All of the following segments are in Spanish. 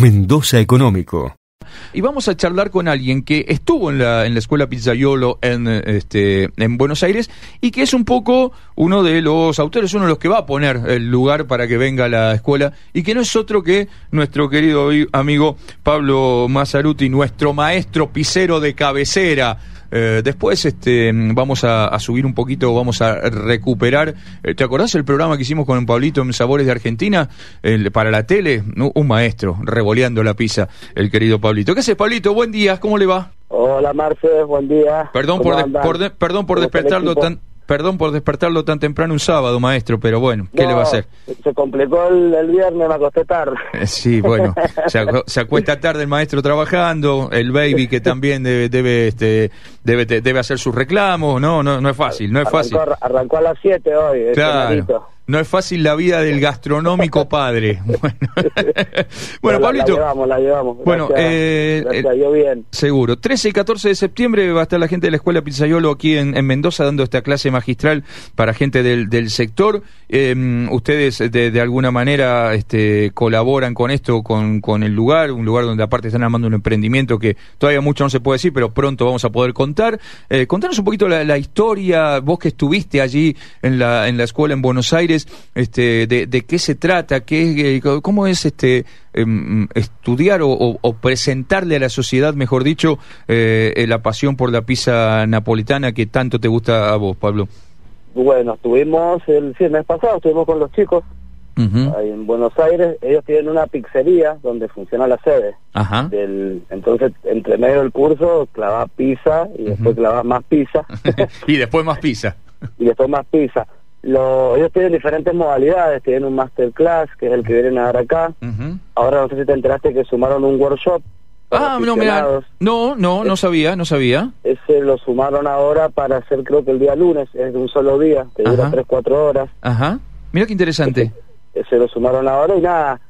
Mendoza Económico. Y vamos a charlar con alguien que estuvo en la, en la escuela Pizzaiolo en, este, en Buenos Aires y que es un poco uno de los autores, uno de los que va a poner el lugar para que venga la escuela y que no es otro que nuestro querido amigo Pablo Mazzaruti, nuestro maestro pizzero de cabecera. Eh, después este, vamos a, subir un poquito, vamos a recuperar. Eh, ¿Te acordás el programa que hicimos con Pablito en Sabores de Argentina para la tele? un maestro, revoleando la pizza, el querido Pablito. ¿Qué haces, Pablito? Buen día, ¿cómo le va? Hola, Marce, buen día. Perdón por, perdón por despertarlo tan Perdón por despertarlo tan temprano un sábado, maestro, pero bueno, ¿qué le va a hacer? Se complicó el, viernes, me acosté tarde. Eh, sí, bueno, se, acuesta tarde el maestro trabajando, el baby que también debe debe este debe debe hacer sus reclamos, no, no, no es fácil, no es fácil. Arrancó a las 7 hoy. Claro no es fácil la vida del gastronómico padre. Bueno, Pablito. La llevamos, la llevamos. Bueno, eh, yo bien. Seguro. 13 y 14 de septiembre va a estar la gente de la Escuela Pizzaiolo aquí en, Mendoza dando esta clase magistral para gente del, del sector. Em, ustedes de, alguna manera este, colaboran con esto, con, con el lugar, un lugar donde aparte están armando un emprendimiento que todavía mucho no se puede decir, pero pronto vamos a poder contar. Eh, contanos un poquito la, la historia, vos que estuviste allí en la, en la escuela en Buenos Aires este, de, qué se trata, qué, eh, cómo es este em, estudiar o, presentarle a la sociedad, mejor dicho, eh, la pasión por la pizza napolitana que tanto te gusta a vos, Pablo. Bueno, estuvimos el, mes pasado, estuvimos con los chicos ahí en Buenos Aires. Ellos tienen una pizzería donde funciona la sede. Del, entonces, entre medio del curso, clavas pizza y después clavas más pizza. y después más pizza. y después más pizza. Lo, ellos tienen diferentes modalidades, tienen un masterclass, que es el que vienen a dar acá. Ahora no sé si te enteraste que sumaron un workshop. Ah, no, mira, no, no, no sabía, no sabía. Ese lo sumaron ahora para hacer creo que el día lunes, es de un solo día, que dura 3, 4 horas. Ajá, mira qué interesante. Ese, lo sumaron ahora y nada,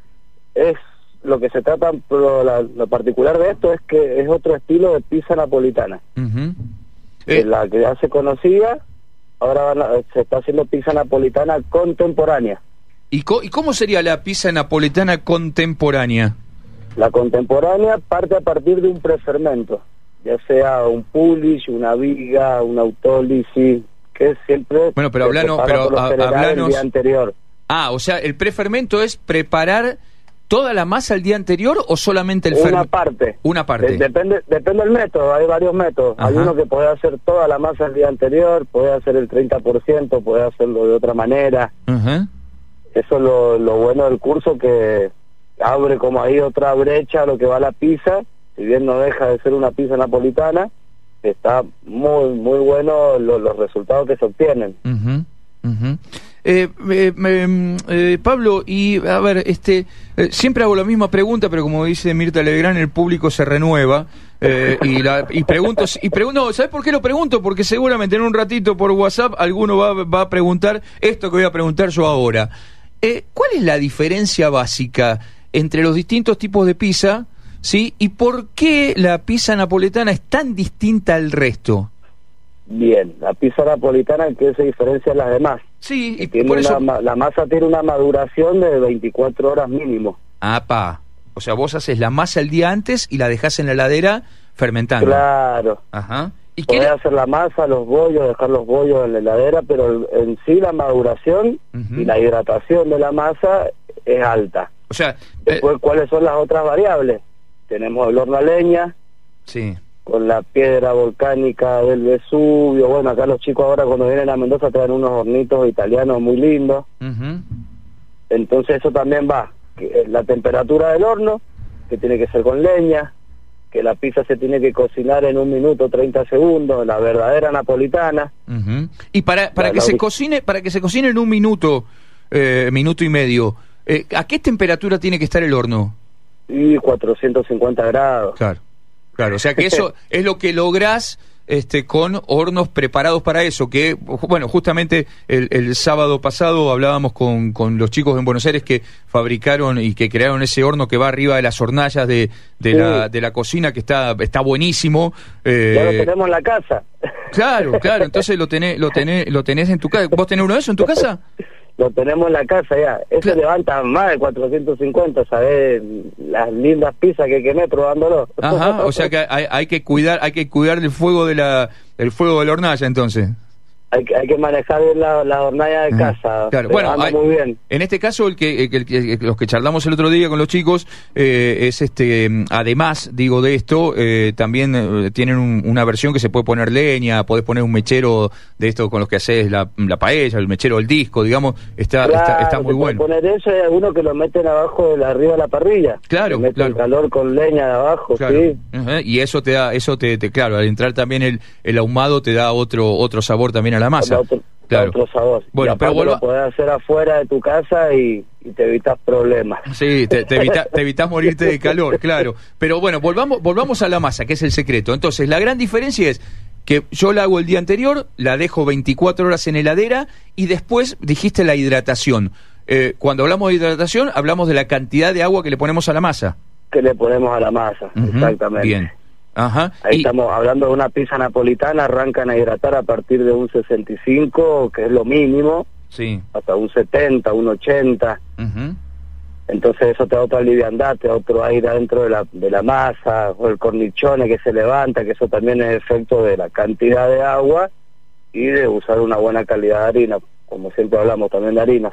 es lo que se trata, lo, lo, particular de esto es que es otro estilo de pizza napolitana. Eh, la que ya se conocía ahora se está haciendo pizza napolitana contemporánea. ¿Y, cómo sería la pizza napolitana contemporánea? La contemporánea parte a partir de un prefermento, ya sea un pulish, una viga, un autólisis, que siempre... Bueno, pero hablanos... Pero, el día anterior. Ah, o sea, el prefermento es preparar toda la masa el día anterior o solamente el Una parte. Una parte. depende, depende del método, hay varios métodos. Hay uno que puede hacer toda la masa el día anterior, puede hacer el 30%, puede hacerlo de otra manera. Eso es lo, lo bueno del curso que abre como ahí otra brecha a lo que va la pizza, si bien no deja de ser una pizza napolitana, está muy, muy bueno los resultados que se obtienen. Eh, eh, Pablo, y a ver, este, eh, siempre hago la misma pregunta, pero como dice Mirta Legrand, el público se renueva. y, la, y pregunto, y pregunto, ¿sabes por qué lo pregunto? Porque seguramente en un ratito por WhatsApp alguno va, va a preguntar esto que voy a preguntar yo ahora. ¿Cuál es la diferencia básica entre los distintos tipos de pizza? ¿Sí? ¿Y por qué la pizza napoletana es tan distinta al resto? Bien, la pizza napolitana, ¿en qué se diferencia de las demás? Sí, y tiene la masa tiene una maduración de 24 horas mínimo. pa. O sea, vos haces la masa el día antes y la dejás en la heladera fermentando. Claro. Ajá. ¿Y Podés hacer la masa, los bollos, dejar los bollos en la heladera, pero en sí la maduración y la hidratación de la masa es alta. O sea... Después, ¿cuáles son las otras variables? Tenemos el horno a leña. Sí con la piedra volcánica del Vesubio. Bueno, acá los chicos ahora cuando vienen a Mendoza traen unos hornitos italianos muy lindos. Entonces eso también va. Que la temperatura del horno, que tiene que ser con leña, que la pizza se tiene que cocinar en un minuto 30 segundos, la verdadera napolitana. Y para, para que se cocine, para que se cocine en un minuto, eh, minuto y medio, eh, ¿a qué temperatura tiene que estar el horno? Y 450 grados. Claro. Claro, o sea que eso es lo que lográs este, con hornos preparados para eso, que, bueno, justamente el, sábado pasado hablábamos con, con, los chicos en Buenos Aires que fabricaron y que crearon ese horno que va arriba de las hornallas de, de, la, de la cocina, que está, está buenísimo. Eh, ya lo tenemos en la casa. Claro, claro, entonces lo tenés, lo, tenés, lo tenés en tu casa. ¿Vos tenés uno de esos en tu casa? lo tenemos en la casa ya. Ese levanta más de 450, ¿sabes? Las lindas pizzas que quemé probándolo. Ajá, o sea que hay, hay que cuidar hay que cuidar el fuego de la el fuego de la hornalla entonces hay que, hay que manejar bien la, la hornalla de casa. Claro, bueno, muy bien. en este caso, el que, el, los que charlamos el otro día con los chicos, eh, es este, además, digo, de esto, eh, también eh, tienen una versión que se puede poner leña, podés poner un mechero de esto con los que haces la, la paella, el mechero del disco, digamos, está, está, está, muy bueno. poner eso hay algunos que lo meten abajo de la, arriba de la parrilla. Claro, claro. el calor con leña de abajo, sí. Y eso te da, eso te, te, claro, al entrar también el, el ahumado te da otro, otro sabor también a la masa. Otro, claro. Bueno, pero lo podés hacer afuera de tu casa y, te evitas problemas. Sí, te, te, evitas morirte de calor, claro. Pero bueno, volvamos, volvamos a la masa, que es el secreto. Entonces, la gran diferencia es que yo la hago el día anterior, la dejo 24 horas en heladera y después dijiste la hidratación. Eh, cuando hablamos de hidratación, hablamos de la cantidad de agua que le ponemos a la masa. Que le ponemos a la masa, exactamente. Bien. Ajá. Ahí estamos hablando de una pizza napolitana, arrancan a hidratar a partir de un 65, que es lo mínimo, sí. hasta un 70, un 80. Entonces eso te da otra liviandad, te da otro aire adentro de la, de la masa, o el cornichone que se levanta, que eso también es efecto de la cantidad de agua y de usar una buena calidad de harina, como siempre hablamos también de harinas.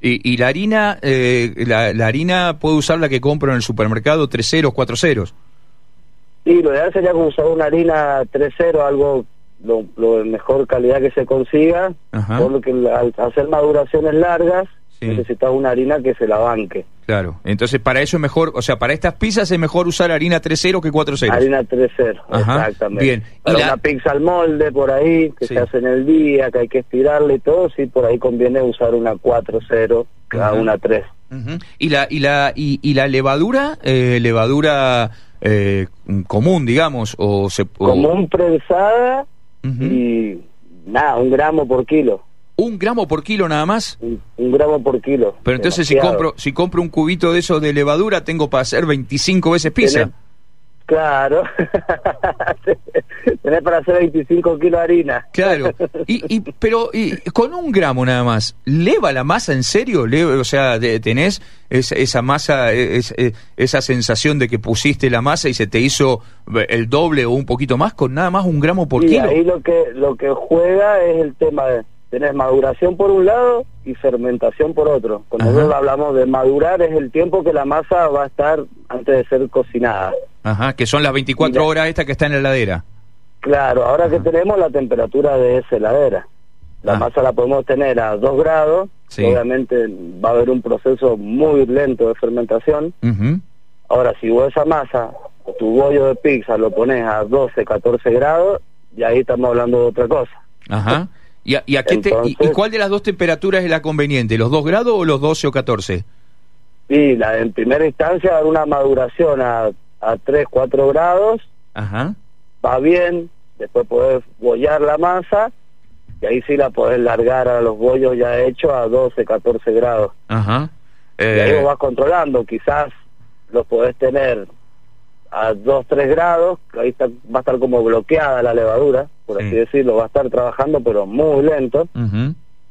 y, y, la harina, eh, la, la, harina puede usar la que compro en el supermercado, tres ceros, cuatro ceros. Y lo ideal sería usar una harina 3.0, algo lo, lo, de mejor calidad que se consiga, porque al hacer maduraciones largas necesitas una harina que se la banque. Claro, entonces para eso es mejor, o sea, para estas pizzas es mejor usar harina 3.0 que 4.0. Harina 3.0, exactamente. Bien. Para una pizza al molde por ahí, que se hace en el día, que hay que estirarle y todo, sí, por ahí conviene usar una 4.0 a una 3. ¿Y la, y la, y, y la levadura, eh, levadura eh, común, digamos, o se común prensada y nada, un gramo por kilo. ¿Un gramo por kilo nada más? Un, gramo por kilo. Pero entonces si compro si compro un cubito de eso de levadura tengo para hacer 25 veces pizza. Claro. Tenés para hacer 25 kilos de harina. Claro. Y, y, pero y, con un gramo nada más, ¿leva la masa en serio? o sea, ¿tenés esa masa, esa sensación de que pusiste la masa y se te hizo el doble o un poquito más con nada más un gramo por y kilo? ahí lo que, lo que juega es el tema de tener maduración por un lado y fermentación por otro. Cuando nosotros hablamos de madurar es el tiempo que la masa va a estar antes de ser cocinada. Ajá, que son las 24 horas esta que está en la heladera. Claro, ahora que tenemos la temperatura de esa heladera. La ah. masa la podemos tener a 2 grados, obviamente va a haber un proceso muy lento de fermentación. Ahora, si vos esa masa, tu bollo de pizza lo pones a 12, 14 grados, y ahí estamos hablando de otra cosa. Ajá. ¿Y, y, a qué y, cuál de las dos temperaturas es la conveniente? ¿Los 2 grados o los 12 o 14? Sí, la, en primera instancia una maduración a, a 3, 4 grados. Ajá. Va bien, después podés bollar la masa y ahí sí la podés largar a los bollos ya hechos a 12, 14 grados. Ajá. Y ahí eh, vas controlando, quizás los podés tener a 2, 3 grados, ahí está, va a estar como bloqueada la levadura, por así decirlo, va a estar trabajando pero muy lento.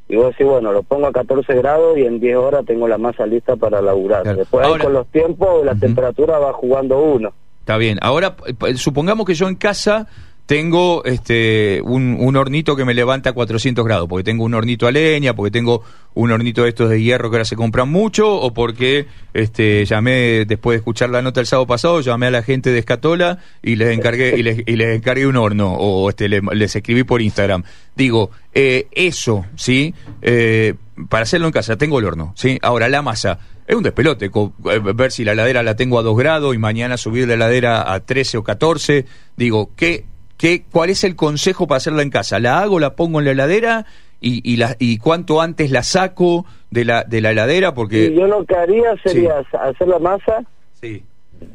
Y vos decís, bueno, lo pongo a 14 grados y en 10 horas tengo la masa lista para laburar. Después con los tiempos la temperatura va jugando uno. Está bien. Ahora, supongamos que yo en casa tengo este un, un, hornito que me levanta a 400 grados, porque tengo un hornito a leña, porque tengo un hornito de estos de hierro que ahora se compran mucho, o porque este llamé, después de escuchar la nota el sábado pasado, llamé a la gente de Escatola y les encargué, y les, y les encargué un horno, o este les, escribí por Instagram. Digo, eh, eso, ¿sí? Eh, para hacerlo en casa, tengo el horno, ¿sí? Ahora, la masa, es un despelote, eh, ver si la heladera la tengo a 2 grados y mañana subir la heladera a 13 o 14. Digo, ¿qué ¿Qué, ¿Cuál es el consejo para hacerla en casa? ¿La hago, la pongo en la heladera y, y, la, y cuánto antes la saco de la, de la heladera? Porque yo lo que haría sería hacer la masa, sí.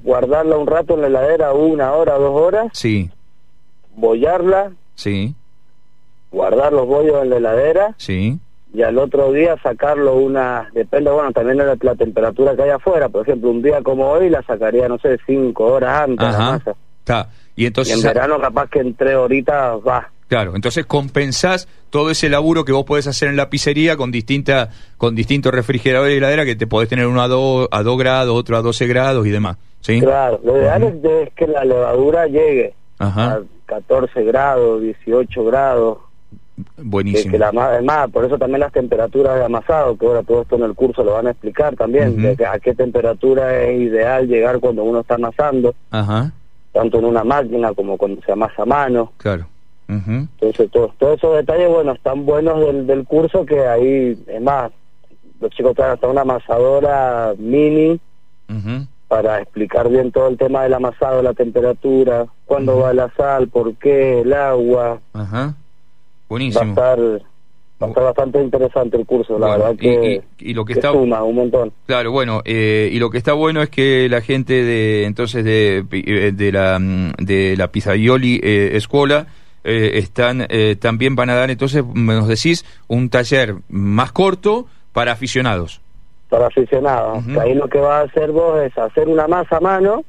guardarla un rato en la heladera, una hora, dos horas, sí. bollarla, sí. guardar los bollos en la heladera, sí. y al otro día sacarlo una, depende, bueno, también de la, temperatura que hay afuera, por ejemplo, un día como hoy la sacaría, no sé, cinco horas antes la masa. Está. Y entonces... en verano capaz que en tres horitas va. Claro, entonces compensás todo ese laburo que vos podés hacer en la pizzería con distinta, con distintos refrigeradores y heladera que te podés tener uno a 2 a dos grados, otro a 12 grados y demás. ¿sí? Claro, lo ideal es, que la levadura llegue a 14 grados, 18 grados. Buenísimo. Que, la, además, por eso también las temperaturas de amasado, que ahora todo esto en el curso lo van a explicar también, de a qué temperatura es ideal llegar cuando uno está amasando. Ajá tanto en una máquina como cuando se amasa a mano. Claro. Entonces, todos esos detalles, bueno, están buenos del, del curso que ahí, es más, los chicos traen hasta una amasadora mini para explicar bien todo el tema del amasado, la temperatura, cuándo va la sal, por qué, el agua. Ajá. Buenísimo. Va a estar Está bastante interesante el curso, la verdad que, y, lo que, está suma un montón. Claro, bueno, eh, y lo que está bueno es que la gente de entonces de, eh, de la de la Pizzaioli eh, Escuela eh, están también van a dar entonces nos decís un taller más corto para aficionados. Para aficionados. Ahí lo que va a hacer vos es hacer una masa a mano.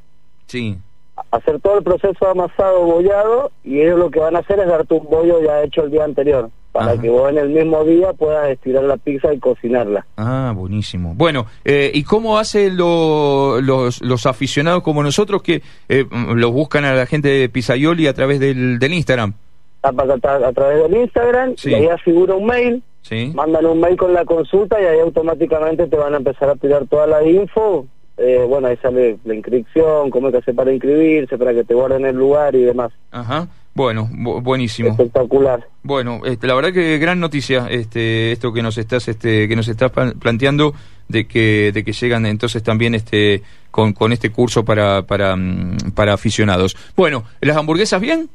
Sí hacer todo el proceso amasado, bollado, y ellos lo que van a hacer es darte un bollo ya hecho el día anterior, para que vos en el mismo día puedas estirar la pizza y cocinarla. Ah, buenísimo. Bueno, eh, ¿y cómo hacen los, los aficionados como nosotros que eh, los buscan a la gente de Pizzaioli a través del, del Instagram? A, a, través del Instagram, y ahí figura un mail, mandan un mail con la consulta y ahí automáticamente te van a empezar a tirar toda la info eh, bueno, ahí sale la inscripción, cómo hay que hacer para inscribirse, para que te guarden el lugar y demás. Ajá. Bueno, buenísimo. Espectacular. Bueno, este, la verdad que gran noticia este esto que nos estás este que nos estás planteando de que de que llegan entonces también este con, con este curso para para mm, para aficionados. Bueno, las hamburguesas bien?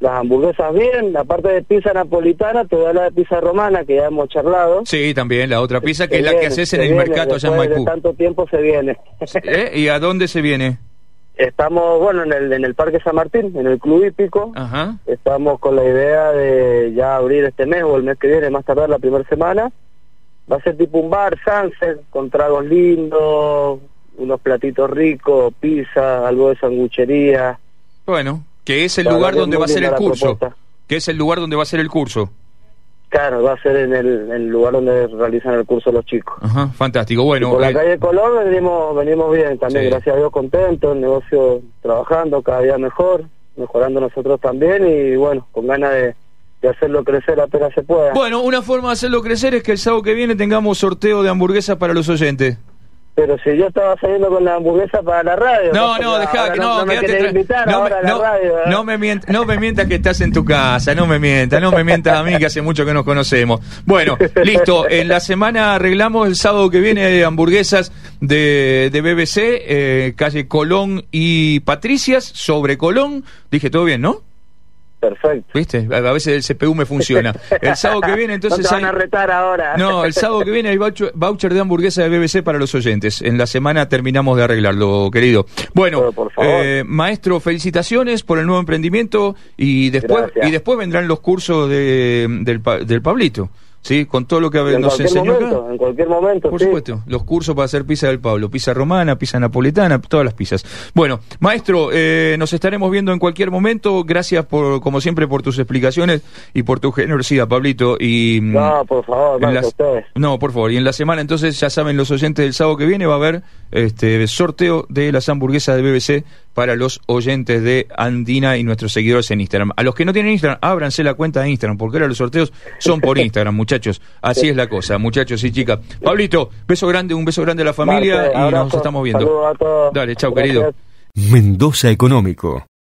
las hamburguesas bien, la parte de pizza napolitana, te da la de pizza romana que ya hemos charlado. Sí, también la otra pizza que es la que haces en el mercado allá en Maipú. De tanto tiempo se viene. ¿Eh? ¿Y a dónde se viene? Estamos, bueno, en el, en el Parque San Martín, en el Club Hípico. Ajá. Estamos con la idea de ya abrir este mes o el mes que viene, más tardar la primera semana. Va a ser tipo un bar, sunset, con tragos lindos, unos platitos ricos, pizza, algo de sanguchería. Bueno, que es el lugar donde va a ser el curso. Que es el lugar donde va a ser el curso. Claro, va a ser en el, lugar donde realizan el curso los chicos. Ajá, fantástico. Bueno, por la eh, calle Colón venimos, venimos bien también, gracias a Dios contentos, el negocio trabajando cada día mejor, mejorando nosotros también y bueno, con ganas de, de hacerlo crecer apenas se pueda. Bueno, una forma de hacerlo crecer es que el sábado que viene tengamos sorteo de hamburguesas para los oyentes. Pero si yo estaba saliendo con la hamburguesa para la radio. No, no, deja que no, no, me invitar no, ahora me, la radio, ¿eh? no, me mientas, no me mientas que estás en tu casa, no me mientas, no me mientas a mí que hace mucho que nos conocemos. Bueno, listo, en la semana arreglamos el sábado que viene hamburguesas de, de BBC, eh, calle Colón y Patricias, sobre Colón. Dije todo bien, ¿no? Perfecto. ¿Viste? A veces el CPU me funciona. El sábado que viene, entonces. No te van a retar ahora. No, el sábado que viene hay voucher de hamburguesa de BBC para los oyentes. En la semana terminamos de arreglarlo, querido. Bueno, eh, maestro, felicitaciones por el nuevo emprendimiento y después y después vendrán los cursos de, del, del Pablito. Sí, con todo lo que nos enseñó momento, En cualquier momento, Por supuesto, los cursos para hacer pizza del Pablo, pizza romana, pizza napolitana, todas las pizzas. Bueno, maestro, eh, nos estaremos viendo en cualquier momento. Gracias, por como siempre, por tus explicaciones y por tu generosidad, Pablito. Y, mm, no, por favor, No, por favor. Y en la semana, entonces, ya saben los oyentes del sábado que viene, va a haber este sorteo de las hamburguesas de BBC para los oyentes de Andina y nuestros seguidores en Instagram. A los que no tienen Instagram, ábranse la cuenta de Instagram, porque ahora los sorteos son por Instagram, muchachos. Así es la cosa, muchachos y chicas. Pablito, beso grande, un beso grande a la familia y nos estamos viendo. A todos. Dale, chao, querido. Mendoza Económico.